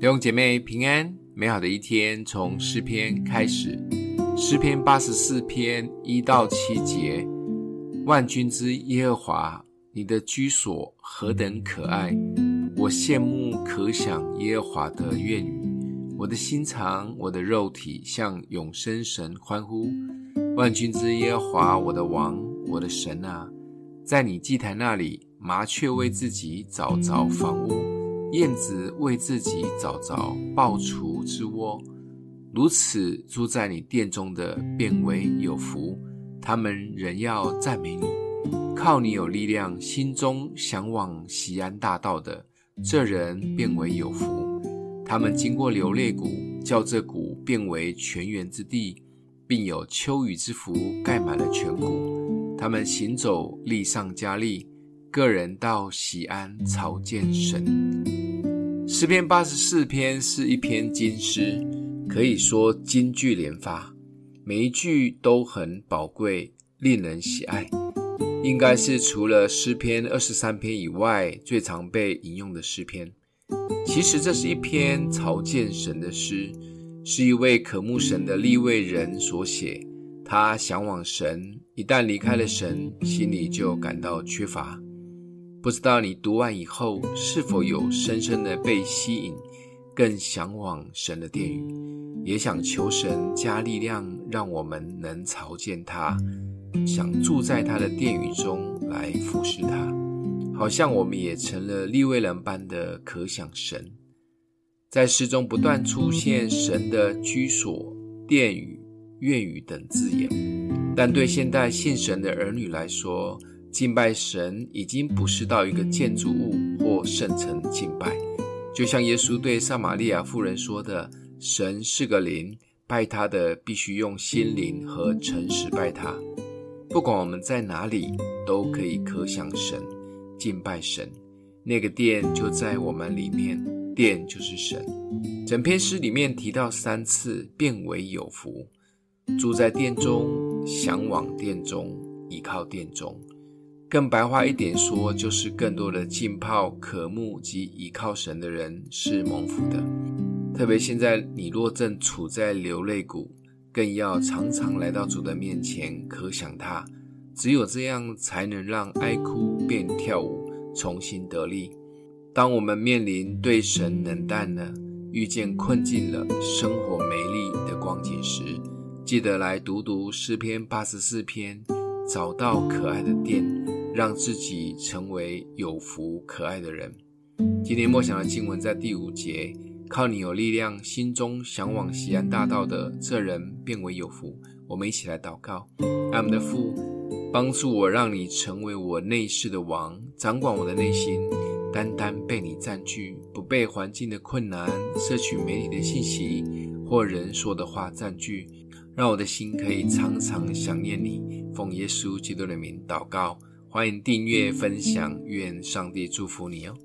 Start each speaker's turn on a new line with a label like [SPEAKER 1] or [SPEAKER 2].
[SPEAKER 1] 弟兄姐妹平安，美好的一天从诗篇开始。诗篇八十四篇一到七节：万军之耶和华，你的居所何等可爱！我羡慕可想耶和华的愿语，我的心肠，我的肉体向永生神欢呼。万军之耶和华，我的王，我的神啊，在你祭坛那里，麻雀为自己找着房屋。燕子为自己找着菢雏之窝，如此住在你殿中的，便为有福。他们仍要赞美你，靠你有力量，心中向往锡安大道的，这人便为有福。他们经过流泪谷，叫这谷变为泉源之地，并有秋雨之福盖满了全谷。他们行走，力上加力。个人到锡安朝见神。诗篇八十四篇是一篇金诗，可以说金句连发，每一句都很宝贵，令人喜爱。应该是除了诗篇二十三篇以外，最常被引用的诗篇。其实这是一篇朝见神的诗，是一位渴慕神的利未人所写。他向往神，一旦离开了神，心里就感到缺乏。不知道你读完以后是否有深深的被吸引，更向往神的殿宇，也想求神加力量，让我们能朝见他，想住在他的殿宇中来服侍他，好像我们也成了利未人般的渴想神。在诗中不断出现神的居所、殿宇、院宇等字眼，但对现代信神的儿女来说，敬拜神已经不是到一个建筑物或圣城敬拜，就像耶稣对撒玛利亚妇人说的：“神是个灵，拜他的必须用心灵和诚实拜他。”不管我们在哪里，都可以渴想神，敬拜神。那个殿就在我们里面，殿就是神。整篇诗里面提到三次，变为有福，住在殿中，向往殿中，倚靠殿中。更白话一点说，就是更多的浸泡、渴慕及倚靠神的人是蒙福的。特别现在你若正处在流泪谷，更要常常来到主的面前，可想他。只有这样，才能让哀哭变跳舞，重新得力。当我们面临对神冷淡了，遇见困境了，生活没力的光景时，记得来读读诗篇八十四篇，找到可爱的殿。让自己成为有福可爱的人。今天默想的经文在第五节，靠你有力量，心中向往锡安大道的这人便为有福。我们一起来祷告：我们的父，帮助我，让你成为我内室的王，掌管我的内心，单单被你占据，不被环境的困难、摄取媒体的信息或人说的话占据，让我的心可以常常想念你。奉耶稣基督的名祷告。欢迎订阅分享，愿上帝祝福你哦。